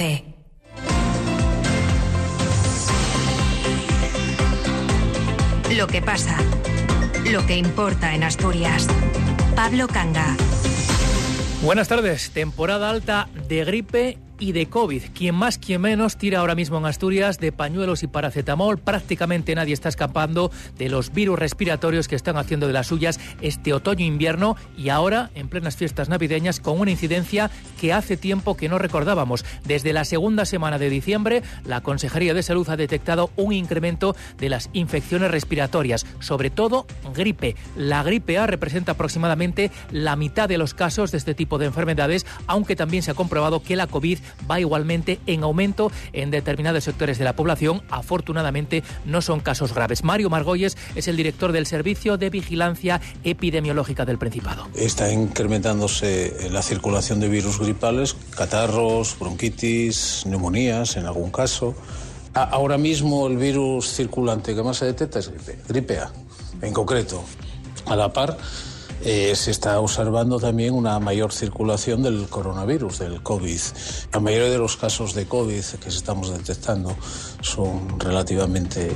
14. Lo que pasa. Lo que importa en Asturias. Pablo Canga. Buenas tardes. Temporada alta de gripe y de COVID. Quien más, quien menos tira ahora mismo en Asturias de pañuelos y paracetamol. Prácticamente nadie está escapando de los virus respiratorios que están haciendo de las suyas este otoño-invierno y ahora en plenas fiestas navideñas con una incidencia que hace tiempo que no recordábamos. Desde la segunda semana de diciembre, la Consejería de Salud ha detectado un incremento de las infecciones respiratorias, sobre todo gripe. La gripe A representa aproximadamente la mitad de los casos de este tipo de enfermedades, aunque también se ha comprobado que la COVID va igualmente en aumento en determinados sectores de la población. Afortunadamente no son casos graves. Mario Margolles es el director del Servicio de Vigilancia Epidemiológica del Principado. Está incrementándose la circulación de virus gripales, catarros, bronquitis, neumonías en algún caso. Ahora mismo el virus circulante que más se detecta es gripe, gripe A, en concreto. A la par, eh, se está observando también una mayor circulación del coronavirus, del COVID. La mayoría de los casos de COVID que estamos detectando son relativamente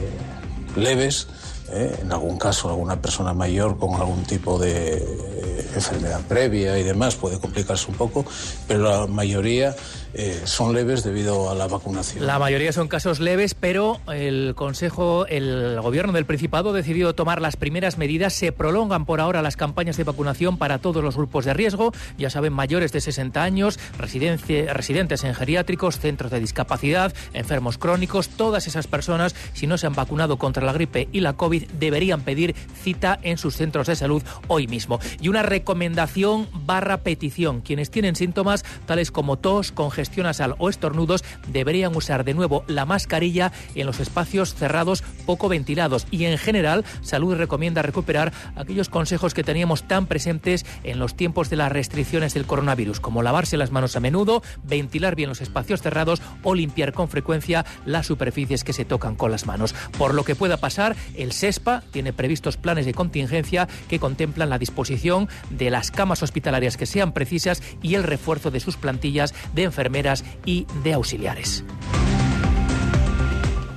leves. ¿eh? En algún caso, alguna persona mayor con algún tipo de eh, enfermedad previa y demás puede complicarse un poco, pero la mayoría eh, son leves debido a la vacunación. La mayoría son casos leves, pero el Consejo, el Gobierno del Principado ha decidido tomar las primeras medidas. Se prolongan por ahora las campañas de vacunación para todos los grupos de riesgo. Ya saben, mayores de 60 años, residentes en geriátricos, centros de discapacidad, enfermos crónicos. Todas esas personas, si no se han vacunado contra la gripe y la COVID, deberían pedir cita en sus centros de salud hoy mismo. Y una recomendación barra petición. Quienes tienen síntomas tales como tos, congestión, nasal o estornudos deberían usar de nuevo la mascarilla en los espacios cerrados poco ventilados y en general Salud recomienda recuperar aquellos consejos que teníamos tan presentes en los tiempos de las restricciones del coronavirus como lavarse las manos a menudo, ventilar bien los espacios cerrados o limpiar con frecuencia las superficies que se tocan con las manos. Por lo que pueda pasar, el SESPA tiene previstos planes de contingencia que contemplan la disposición de las camas hospitalarias que sean precisas y el refuerzo de sus plantillas de enfermedades y de auxiliares.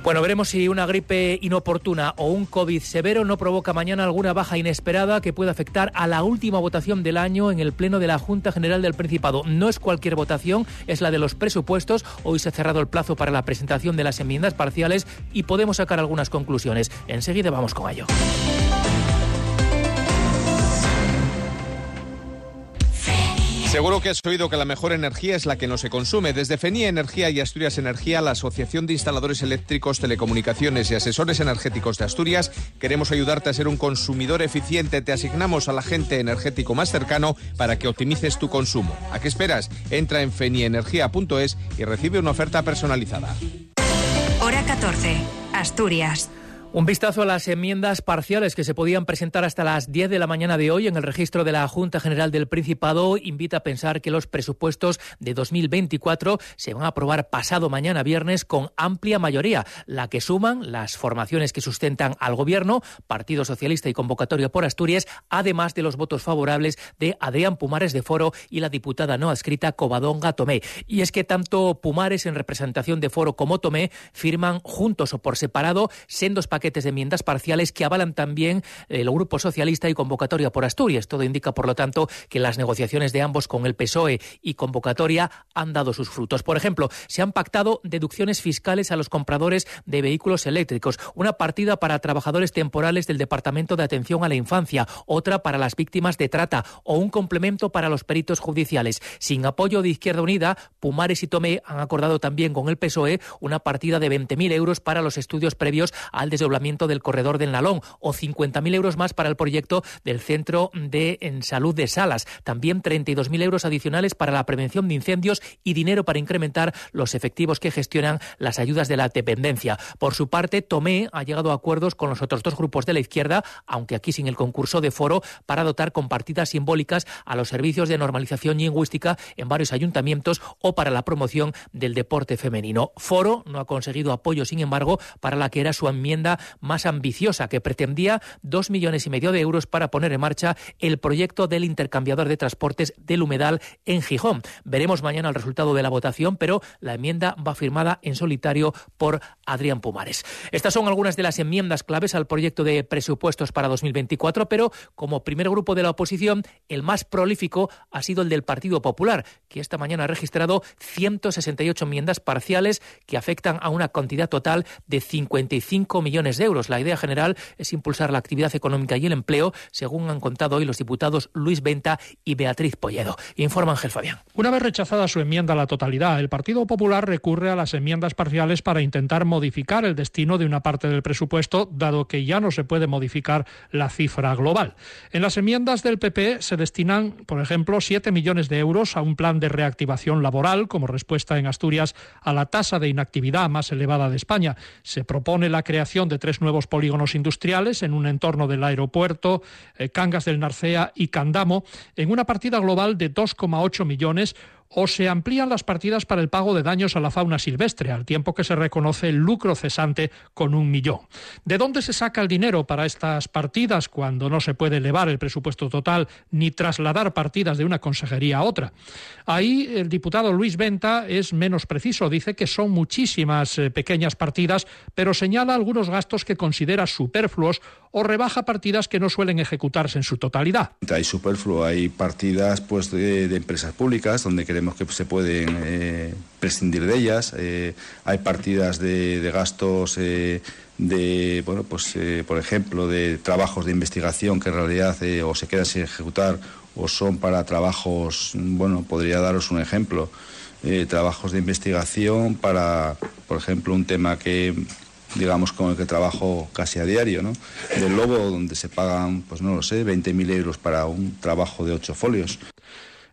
Bueno, veremos si una gripe inoportuna o un COVID severo no provoca mañana alguna baja inesperada que pueda afectar a la última votación del año en el Pleno de la Junta General del Principado. No es cualquier votación, es la de los presupuestos. Hoy se ha cerrado el plazo para la presentación de las enmiendas parciales y podemos sacar algunas conclusiones. Enseguida vamos con ello. Seguro que has oído que la mejor energía es la que no se consume. Desde FENIA Energía y Asturias Energía, la Asociación de Instaladores Eléctricos, Telecomunicaciones y Asesores Energéticos de Asturias, queremos ayudarte a ser un consumidor eficiente. Te asignamos al agente energético más cercano para que optimices tu consumo. ¿A qué esperas? Entra en fenienergia.es y recibe una oferta personalizada. Hora 14. Asturias. Un vistazo a las enmiendas parciales que se podían presentar hasta las 10 de la mañana de hoy en el registro de la Junta General del Principado invita a pensar que los presupuestos de 2024 se van a aprobar pasado mañana viernes con amplia mayoría, la que suman las formaciones que sustentan al Gobierno, Partido Socialista y Convocatoria por Asturias, además de los votos favorables de Adrián Pumares de Foro y la diputada no adscrita Covadonga Tomé. Y es que tanto Pumares en representación de Foro como Tomé firman juntos o por separado sendos paquetes de enmiendas parciales que avalan también el Grupo Socialista y Convocatoria por Asturias. Todo indica, por lo tanto, que las negociaciones de ambos con el PSOE y Convocatoria han dado sus frutos. Por ejemplo, se han pactado deducciones fiscales a los compradores de vehículos eléctricos, una partida para trabajadores temporales del Departamento de Atención a la Infancia, otra para las víctimas de trata o un complemento para los peritos judiciales. Sin apoyo de Izquierda Unida, Pumares y Tomé han acordado también con el PSOE una partida de 20.000 euros para los estudios previos al del corredor del Nalón o 50.000 euros más para el proyecto del Centro de Salud de Salas. También 32.000 euros adicionales para la prevención de incendios y dinero para incrementar los efectivos que gestionan las ayudas de la dependencia. Por su parte, Tomé ha llegado a acuerdos con los otros dos grupos de la izquierda, aunque aquí sin el concurso de foro, para dotar con partidas simbólicas a los servicios de normalización lingüística en varios ayuntamientos o para la promoción del deporte femenino. Foro no ha conseguido apoyo, sin embargo, para la que era su enmienda más ambiciosa que pretendía dos millones y medio de euros para poner en marcha el proyecto del intercambiador de transportes del Humedal en Gijón. Veremos mañana el resultado de la votación, pero la enmienda va firmada en solitario por Adrián Pumares. Estas son algunas de las enmiendas claves al proyecto de presupuestos para 2024, pero como primer grupo de la oposición, el más prolífico ha sido el del Partido Popular, que esta mañana ha registrado 168 enmiendas parciales que afectan a una cantidad total de 55 millones de euros. La idea general es impulsar la actividad económica y el empleo, según han contado hoy los diputados Luis Venta y Beatriz Polledo. Informa Ángel Fabián. Una vez rechazada su enmienda a la totalidad, el Partido Popular recurre a las enmiendas parciales para intentar modificar el destino de una parte del presupuesto, dado que ya no se puede modificar la cifra global. En las enmiendas del PP se destinan, por ejemplo, 7 millones de euros a un plan de reactivación laboral como respuesta en Asturias a la tasa de inactividad más elevada de España. Se propone la creación de tres nuevos polígonos industriales en un entorno del aeropuerto, eh, Cangas del Narcea y Candamo, en una partida global de 2,8 millones o se amplían las partidas para el pago de daños a la fauna silvestre, al tiempo que se reconoce el lucro cesante con un millón. ¿De dónde se saca el dinero para estas partidas cuando no se puede elevar el presupuesto total ni trasladar partidas de una consejería a otra? Ahí el diputado Luis Venta es menos preciso, dice que son muchísimas eh, pequeñas partidas, pero señala algunos gastos que considera superfluos o rebaja partidas que no suelen ejecutarse en su totalidad. Hay superfluo, hay partidas pues de, empresas públicas donde creemos que se pueden eh, prescindir de ellas. Eh, hay partidas de, de gastos eh, de, bueno, pues por ejemplo, de trabajos de investigación que en realidad o se quedan sin ejecutar o son para trabajos, bueno, podría daros un ejemplo, trabajos de investigación para, por ejemplo, un tema que digamos con el que trabajo casi a diario, ¿no? Del lobo, donde se pagan, pues no lo sé, 20.000 euros para un trabajo de ocho folios.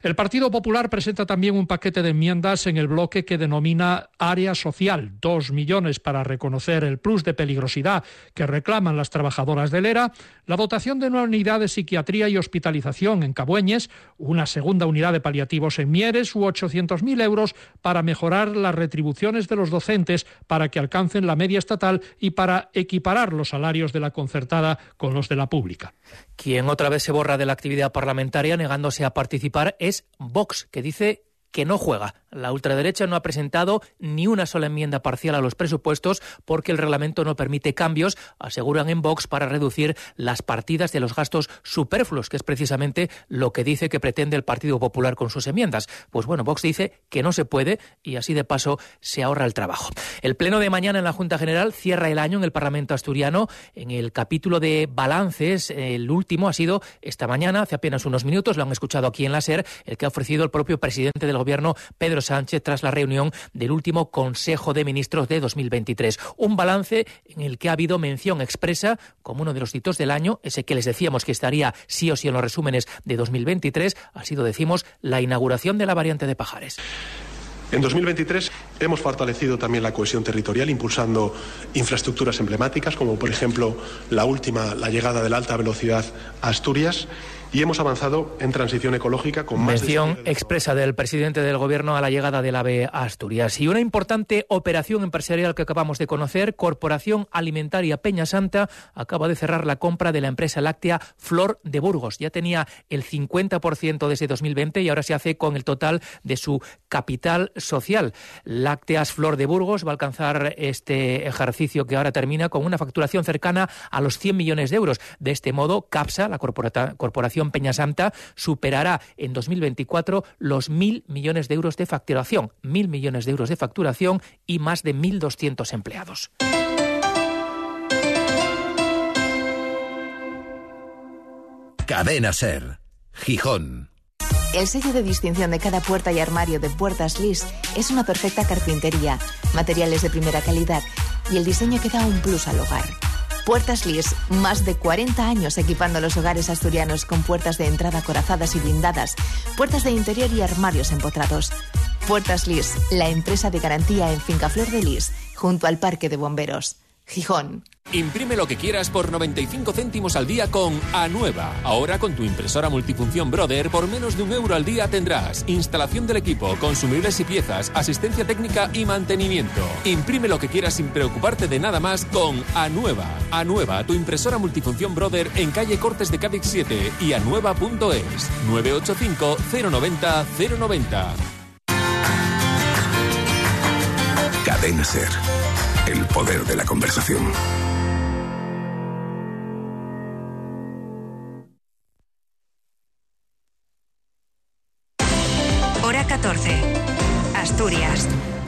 El Partido Popular presenta también un paquete de enmiendas en el bloque que denomina área social, dos millones para reconocer el plus de peligrosidad que reclaman las trabajadoras del ERA, la dotación de una unidad de psiquiatría y hospitalización en Cabueñes, una segunda unidad de paliativos en Mieres u 800.000 euros para mejorar las retribuciones de los docentes para que alcancen la media estatal y para equiparar los salarios de la concertada con los de la pública. Quien otra vez se borra de la actividad parlamentaria negándose a participar es Vox, que dice que no juega. La ultraderecha no ha presentado ni una sola enmienda parcial a los presupuestos porque el reglamento no permite cambios, aseguran en Vox, para reducir las partidas de los gastos superfluos, que es precisamente lo que dice que pretende el Partido Popular con sus enmiendas. Pues bueno, Vox dice que no se puede y así de paso se ahorra el trabajo. El pleno de mañana en la Junta General cierra el año en el Parlamento asturiano. En el capítulo de balances, el último ha sido esta mañana, hace apenas unos minutos, lo han escuchado aquí en la SER, el que ha ofrecido el propio presidente del Gobierno, Pedro Sánchez, tras la reunión del último Consejo de Ministros de 2023. Un balance en el que ha habido mención expresa como uno de los hitos del año, ese que les decíamos que estaría sí o sí en los resúmenes de 2023, ha sido, decimos, la inauguración de la variante de Pajares. En 2023 hemos fortalecido también la cohesión territorial impulsando infraestructuras emblemáticas como por ejemplo la última, la llegada de la alta velocidad a Asturias y hemos avanzado en transición ecológica con más Mención expresa del presidente del Gobierno a la llegada del AVE a Asturias. Y una importante operación empresarial que acabamos de conocer, Corporación Alimentaria Peña Santa, acaba de cerrar la compra de la empresa láctea Flor de Burgos. Ya tenía el 50% desde 2020 y ahora se hace con el total de su capital social. Lácteas Flor de Burgos va a alcanzar este ejercicio que ahora termina con una facturación cercana a los 100 millones de euros. De este modo, CAPSA, la corporación Peña Santa superará en 2024 los mil millones de euros de facturación, mil millones de euros de facturación y más de 1.200 empleados. Cadena Ser, Gijón. El sello de distinción de cada puerta y armario de Puertas Lis es una perfecta carpintería, materiales de primera calidad y el diseño que da un plus al hogar. Puertas Lis, más de 40 años equipando los hogares asturianos con puertas de entrada corazadas y blindadas, puertas de interior y armarios empotrados. Puertas Lis, la empresa de garantía en Finca Flor de Lis, junto al Parque de Bomberos. Gijón. Imprime lo que quieras por 95 céntimos al día con Anueva. Ahora con tu impresora multifunción Brother por menos de un euro al día tendrás instalación del equipo, consumibles y piezas, asistencia técnica y mantenimiento. Imprime lo que quieras sin preocuparte de nada más con Anueva. Anueva, tu impresora multifunción Brother en calle Cortes de Cádiz 7 y anueva.es 985 090 090. Cadena Ser. El poder de la conversación.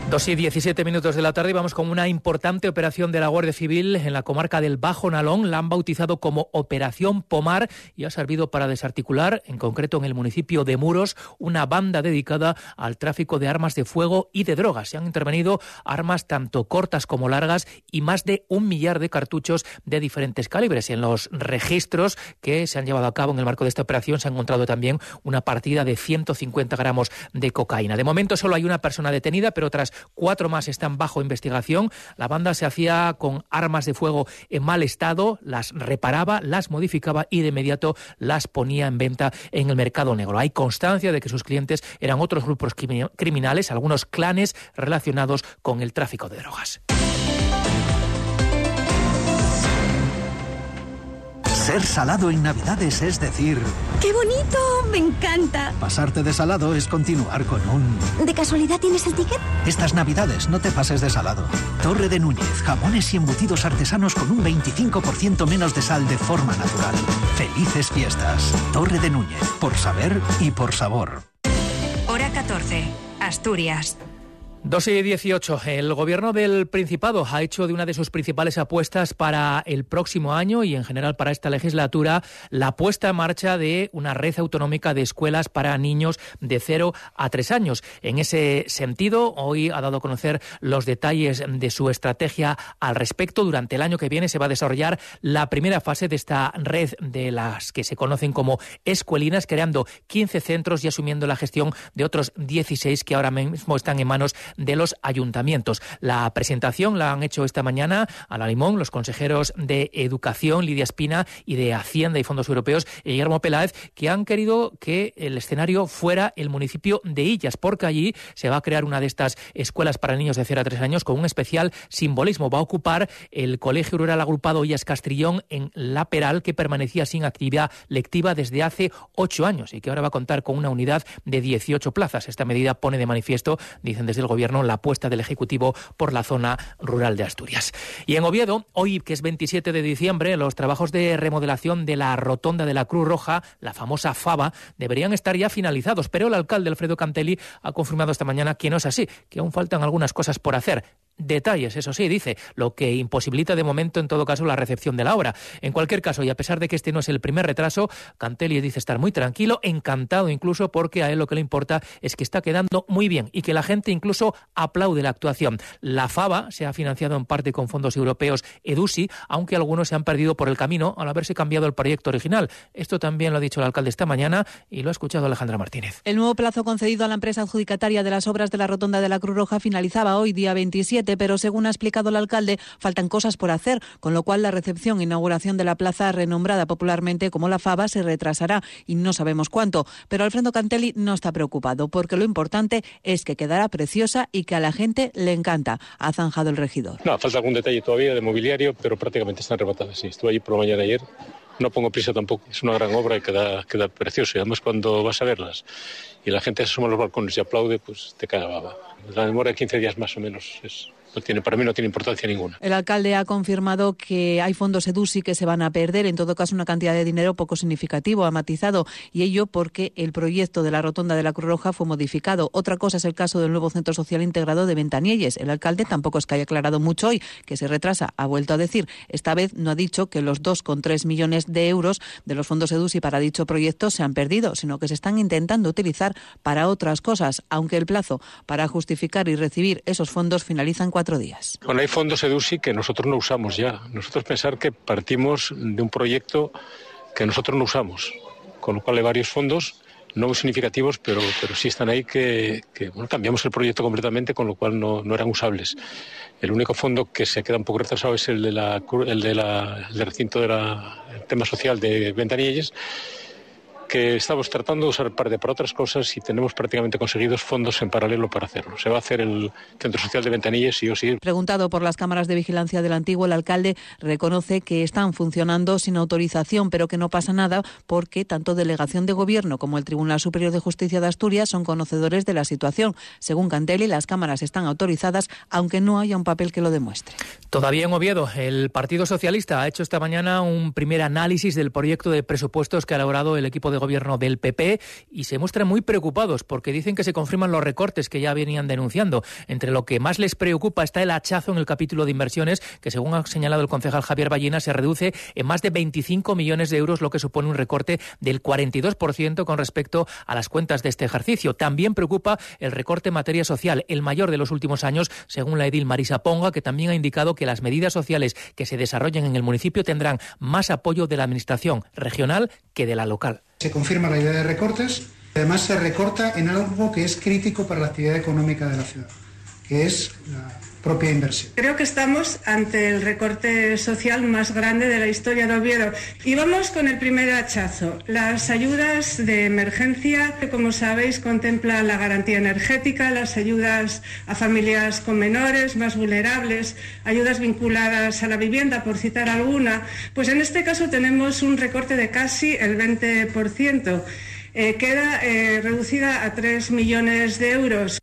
2 y 17 minutos de la tarde vamos con una importante operación de la Guardia Civil en la comarca del Bajo Nalón. La han bautizado como Operación Pomar y ha servido para desarticular, en concreto en el municipio de Muros, una banda dedicada al tráfico de armas de fuego y de drogas. Se han intervenido armas tanto cortas como largas y más de un millar de cartuchos de diferentes calibres. En los registros que se han llevado a cabo en el marco de esta operación se ha encontrado también una partida de 150 gramos de cocaína. De momento solo hay una persona detenida, pero tras cuatro más están bajo investigación. La banda se hacía con armas de fuego en mal estado, las reparaba, las modificaba y de inmediato las ponía en venta en el mercado negro. Hay constancia de que sus clientes eran otros grupos criminales, algunos clanes relacionados con el tráfico de drogas. Ser salado en Navidades es decir... ¡Qué bonito! ¡Me encanta! Pasarte de salado es continuar con un... ¿De casualidad tienes el ticket? Estas Navidades no te pases de salado. Torre de Núñez, jamones y embutidos artesanos con un 25% menos de sal de forma natural. Felices fiestas. Torre de Núñez, por saber y por sabor. Hora 14. Asturias. 2 y 18. El gobierno del Principado ha hecho de una de sus principales apuestas para el próximo año y en general para esta legislatura la puesta en marcha de una red autonómica de escuelas para niños de 0 a 3 años. En ese sentido, hoy ha dado a conocer los detalles de su estrategia al respecto. Durante el año que viene se va a desarrollar la primera fase de esta red de las que se conocen como escuelinas, creando 15 centros y asumiendo la gestión de otros 16 que ahora mismo están en manos de los ayuntamientos. La presentación la han hecho esta mañana a la Limón los consejeros de Educación, Lidia Espina, y de Hacienda y Fondos Europeos, Guillermo Peláez, que han querido que el escenario fuera el municipio de Illas, porque allí se va a crear una de estas escuelas para niños de 0 a 3 años con un especial simbolismo. Va a ocupar el Colegio Rural Agrupado Illas Castrillón en La Peral, que permanecía sin actividad lectiva desde hace ocho años y que ahora va a contar con una unidad de 18 plazas. Esta medida pone de manifiesto, dicen desde el Gobierno, la apuesta del Ejecutivo por la zona rural de Asturias. Y en Oviedo, hoy que es 27 de diciembre, los trabajos de remodelación de la rotonda de la Cruz Roja, la famosa FABA, deberían estar ya finalizados, pero el alcalde Alfredo Cantelli ha confirmado esta mañana que no es así, que aún faltan algunas cosas por hacer detalles, eso sí, dice, lo que imposibilita de momento en todo caso la recepción de la obra. En cualquier caso, y a pesar de que este no es el primer retraso, Cantelli dice estar muy tranquilo, encantado incluso porque a él lo que le importa es que está quedando muy bien y que la gente incluso aplaude la actuación. La FABA se ha financiado en parte con fondos europeos EDUSI, aunque algunos se han perdido por el camino al haberse cambiado el proyecto original. Esto también lo ha dicho el alcalde esta mañana y lo ha escuchado Alejandra Martínez. El nuevo plazo concedido a la empresa adjudicataria de las obras de la rotonda de la Cruz Roja finalizaba hoy, día 27 pero según ha explicado el alcalde, faltan cosas por hacer, con lo cual la recepción e inauguración de la plaza renombrada popularmente como la Fava se retrasará y no sabemos cuánto. Pero Alfredo Cantelli no está preocupado, porque lo importante es que quedará preciosa y que a la gente le encanta, ha zanjado el regidor. No, falta algún detalle todavía de mobiliario, pero prácticamente están rematadas. Sí, estuve allí por la mañana ayer no pongo prisa tampoco. Es una gran obra y queda, queda precioso. Y además cuando vas a verlas y la gente se asoma a los balcones y aplaude, pues te cae la baba. La demora de 15 días más o menos es, para mí no tiene importancia ninguna. El alcalde ha confirmado que hay fondos EDUSI que se van a perder, en todo caso una cantidad de dinero poco significativo, ha matizado, y ello porque el proyecto de la rotonda de la Cruz Roja fue modificado. Otra cosa es el caso del nuevo Centro Social Integrado de Ventanielles. El alcalde tampoco es que haya aclarado mucho hoy, que se retrasa, ha vuelto a decir. Esta vez no ha dicho que los 2,3 millones de euros de los fondos EDUSI para dicho proyecto se han perdido, sino que se están intentando utilizar para otras cosas, aunque el plazo para justificar y recibir esos fondos finaliza en cuatro días. Bueno, hay fondos EDUSI que nosotros no usamos ya. Nosotros pensar que partimos de un proyecto que nosotros no usamos, con lo cual hay varios fondos no muy significativos, pero, pero sí están ahí que, bueno, cambiamos el proyecto completamente, con lo cual no, no, eran usables. El único fondo que se queda un poco retrasado es el, de la, el, de la, del recinto del tema social de Ventanilles que estamos tratando de usar parte para otras cosas y tenemos prácticamente conseguidos fondos en paralelo para hacerlo. Se va a hacer el Centro Social de Ventanillas, sí o sí. Preguntado por las cámaras de vigilancia del antiguo, el alcalde reconoce que están funcionando sin autorización, pero que no pasa nada porque tanto Delegación de Gobierno como el Tribunal Superior de Justicia de Asturias son conocedores de la situación. Según Cantelli, las cámaras están autorizadas, aunque no haya un papel que lo demuestre. Todavía en Oviedo, el Partido Socialista ha hecho esta mañana un primer análisis del proyecto de presupuestos que ha elaborado el equipo gobierno del PP y se muestran muy preocupados porque dicen que se confirman los recortes que ya venían denunciando. Entre lo que más les preocupa está el hachazo en el capítulo de inversiones, que según ha señalado el concejal Javier Ballina, se reduce en más de 25 millones de euros, lo que supone un recorte del 42% con respecto a las cuentas de este ejercicio. También preocupa el recorte en materia social, el mayor de los últimos años, según la edil Marisa Ponga, que también ha indicado que las medidas sociales que se desarrollen en el municipio tendrán más apoyo de la Administración regional que de la local. Se confirma la idea de recortes, además se recorta en algo que es crítico para la actividad económica de la ciudad, que es la Creo que estamos ante el recorte social más grande de la historia de Oviedo. Y vamos con el primer hachazo. Las ayudas de emergencia, que como sabéis contempla la garantía energética, las ayudas a familias con menores, más vulnerables, ayudas vinculadas a la vivienda, por citar alguna, pues en este caso tenemos un recorte de casi el 20%. Eh, queda eh, reducida a 3 millones de euros.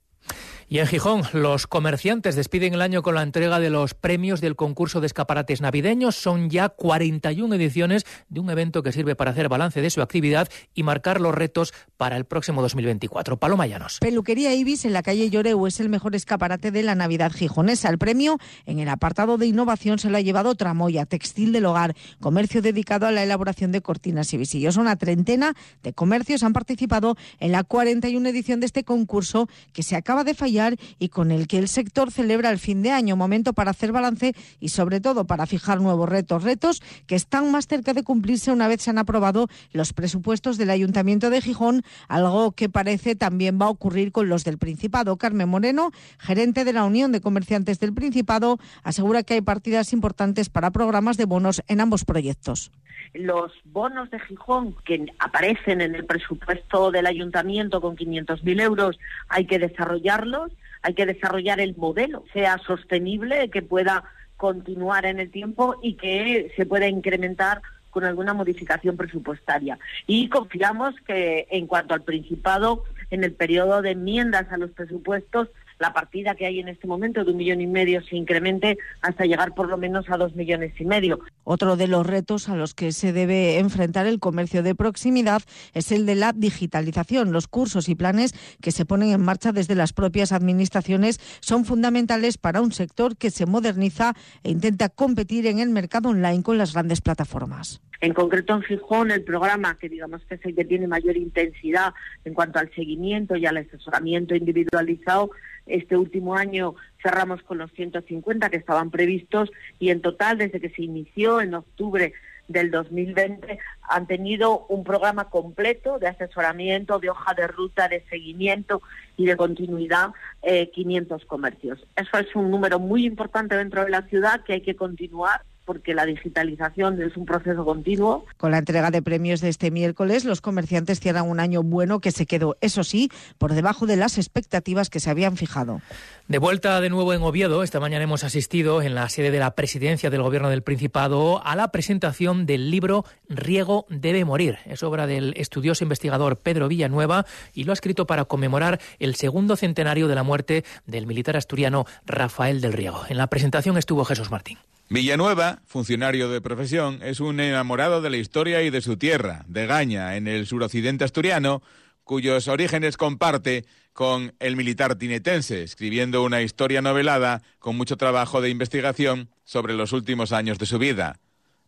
Y en Gijón, los comerciantes despiden el año con la entrega de los premios del concurso de escaparates navideños. Son ya 41 ediciones de un evento que sirve para hacer balance de su actividad y marcar los retos para el próximo 2024. Paloma Llanos. Peluquería Ibis en la calle Lloreu es el mejor escaparate de la Navidad gijonesa. El premio en el apartado de innovación se lo ha llevado Tramoya, textil del hogar, comercio dedicado a la elaboración de cortinas y visillos. Una treintena de comercios han participado en la 41 edición de este concurso que se acaba de fallar y con el que el sector celebra el fin de año, momento para hacer balance y sobre todo para fijar nuevos retos, retos que están más cerca de cumplirse una vez se han aprobado los presupuestos del Ayuntamiento de Gijón, algo que parece también va a ocurrir con los del Principado. Carmen Moreno, gerente de la Unión de Comerciantes del Principado, asegura que hay partidas importantes para programas de bonos en ambos proyectos los bonos de Gijón que aparecen en el presupuesto del ayuntamiento con 500.000 euros, hay que desarrollarlos, hay que desarrollar el modelo, sea sostenible, que pueda continuar en el tiempo y que se pueda incrementar con alguna modificación presupuestaria. Y confiamos que en cuanto al Principado, en el periodo de enmiendas a los presupuestos, la partida que hay en este momento de un millón y medio se incremente hasta llegar por lo menos a dos millones y medio. Otro de los retos a los que se debe enfrentar el comercio de proximidad es el de la digitalización. Los cursos y planes que se ponen en marcha desde las propias administraciones son fundamentales para un sector que se moderniza e intenta competir en el mercado online con las grandes plataformas. En concreto en Gijón, el programa que digamos que es el que tiene mayor intensidad en cuanto al seguimiento y al asesoramiento individualizado este último año cerramos con los 150 que estaban previstos y en total, desde que se inició en octubre del 2020, han tenido un programa completo de asesoramiento, de hoja de ruta, de seguimiento y de continuidad, 500 eh, comercios. Eso es un número muy importante dentro de la ciudad que hay que continuar porque la digitalización es un proceso continuo. Con la entrega de premios de este miércoles, los comerciantes cierran un año bueno que se quedó, eso sí, por debajo de las expectativas que se habían fijado. De vuelta de nuevo en Oviedo, esta mañana hemos asistido en la sede de la presidencia del Gobierno del Principado a la presentación del libro Riego debe morir. Es obra del estudioso investigador Pedro Villanueva y lo ha escrito para conmemorar el segundo centenario de la muerte del militar asturiano Rafael del Riego. En la presentación estuvo Jesús Martín. Villanueva, funcionario de profesión, es un enamorado de la historia y de su tierra, de Gaña, en el suroccidente asturiano, cuyos orígenes comparte con el militar tinetense, escribiendo una historia novelada con mucho trabajo de investigación sobre los últimos años de su vida.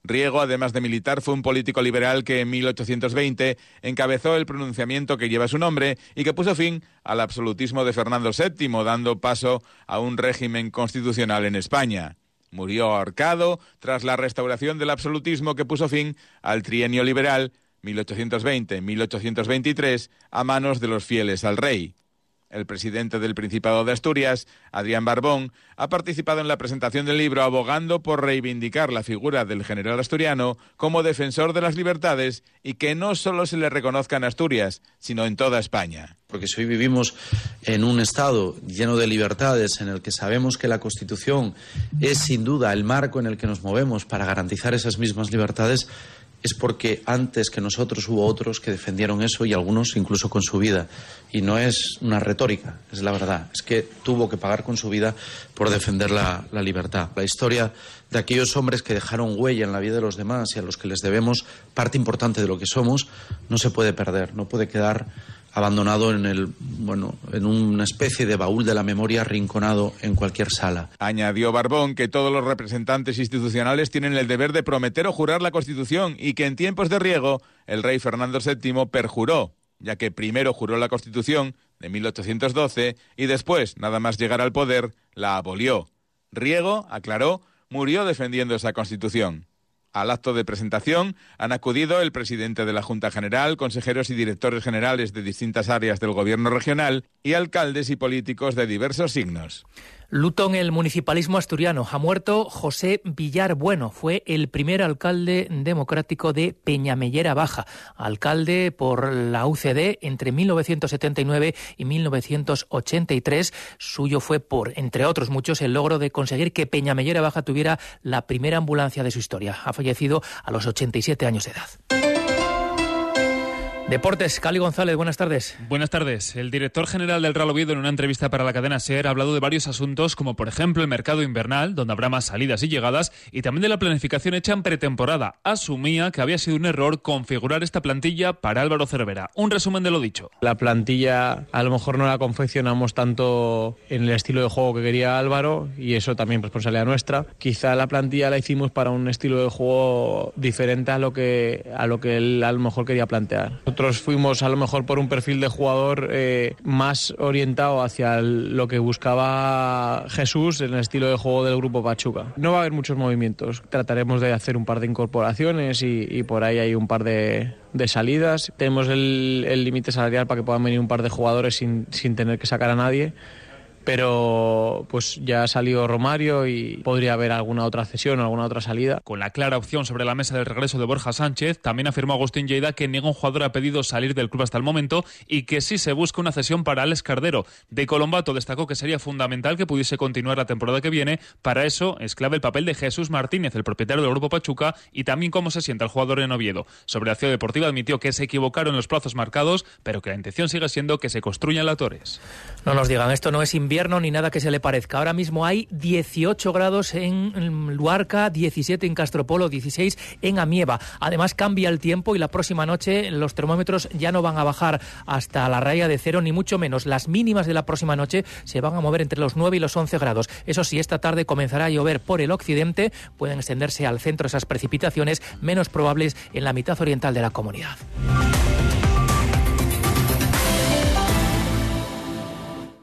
Riego, además de militar, fue un político liberal que en 1820 encabezó el pronunciamiento que lleva su nombre y que puso fin al absolutismo de Fernando VII, dando paso a un régimen constitucional en España. Murió ahorcado tras la restauración del absolutismo que puso fin al trienio liberal 1820-1823, a manos de los fieles al rey. El presidente del Principado de Asturias, Adrián Barbón, ha participado en la presentación del libro abogando por reivindicar la figura del general asturiano como defensor de las libertades y que no solo se le reconozca en Asturias, sino en toda España. Porque si hoy vivimos en un Estado lleno de libertades, en el que sabemos que la Constitución es sin duda el marco en el que nos movemos para garantizar esas mismas libertades, es porque antes que nosotros hubo otros que defendieron eso y algunos incluso con su vida. Y no es una retórica, es la verdad. Es que tuvo que pagar con su vida por defender la, libertad. La historia de aquellos hombres que dejaron huella en la vida de los demás y a los que les debemos parte importante de lo que somos no se puede perder, no puede quedar abandonado en el bueno en una especie de baúl de la memoria rinconado en cualquier sala. Añadió Barbón que todos los representantes institucionales tienen el deber de prometer o jurar la Constitución y que en tiempos de riego el rey Fernando VII perjuró, ya que primero juró la Constitución de 1812 y después, nada más llegar al poder, la abolió. Riego, aclaró, murió defendiendo esa Constitución. Al acto de presentación han acudido el presidente de la Junta General, consejeros y directores generales de distintas áreas del Gobierno regional y alcaldes y políticos de diversos signos. Luto en el municipalismo asturiano. Ha muerto José Villar Bueno. Fue el primer alcalde democrático de Peñamellera Baja. Alcalde por la UCD entre 1979 y 1983. Suyo fue por, entre otros muchos, el logro de conseguir que Peñamellera Baja tuviera la primera ambulancia de su historia. Ha fallecido a los 87 años de edad. Deportes, Cali González, buenas tardes. Buenas tardes. El director general del Real Oviedo en una entrevista para la cadena SER ha hablado de varios asuntos como por ejemplo el mercado invernal, donde habrá más salidas y llegadas, y también de la planificación hecha en pretemporada. Asumía que había sido un error configurar esta plantilla para Álvaro Cervera. Un resumen de lo dicho. La plantilla a lo mejor no la confeccionamos tanto en el estilo de juego que quería Álvaro y eso también responsabilidad nuestra. Quizá la plantilla la hicimos para un estilo de juego diferente a lo que a lo que él a lo mejor quería plantear. Nosotros fuimos a lo mejor por un perfil de jugador eh, más orientado hacia lo que buscaba Jesús en el estilo de juego del grupo Pachuca. No va a haber muchos movimientos. Trataremos de hacer un par de incorporaciones y, y por ahí hay un par de, de salidas. Tenemos el límite salarial para que puedan venir un par de jugadores sin, sin tener que sacar a nadie pero pues ya ha salido Romario y podría haber alguna otra cesión o alguna otra salida. Con la clara opción sobre la mesa del regreso de Borja Sánchez, también afirmó Agustín Lleida que ningún jugador ha pedido salir del club hasta el momento y que sí se busca una cesión para Alex Cardero. De Colombato destacó que sería fundamental que pudiese continuar la temporada que viene. Para eso es clave el papel de Jesús Martínez, el propietario del Grupo Pachuca, y también cómo se sienta el jugador en Oviedo. Sobre Acción Deportiva admitió que se equivocaron los plazos marcados, pero que la intención sigue siendo que se construyan la Torres. No nos digan, esto no es ni nada que se le parezca. Ahora mismo hay 18 grados en Luarca, 17 en Castropolo, 16 en Amieva. Además cambia el tiempo y la próxima noche los termómetros ya no van a bajar hasta la raya de cero, ni mucho menos. Las mínimas de la próxima noche se van a mover entre los 9 y los 11 grados. Eso sí, esta tarde comenzará a llover por el occidente. Pueden extenderse al centro esas precipitaciones menos probables en la mitad oriental de la comunidad.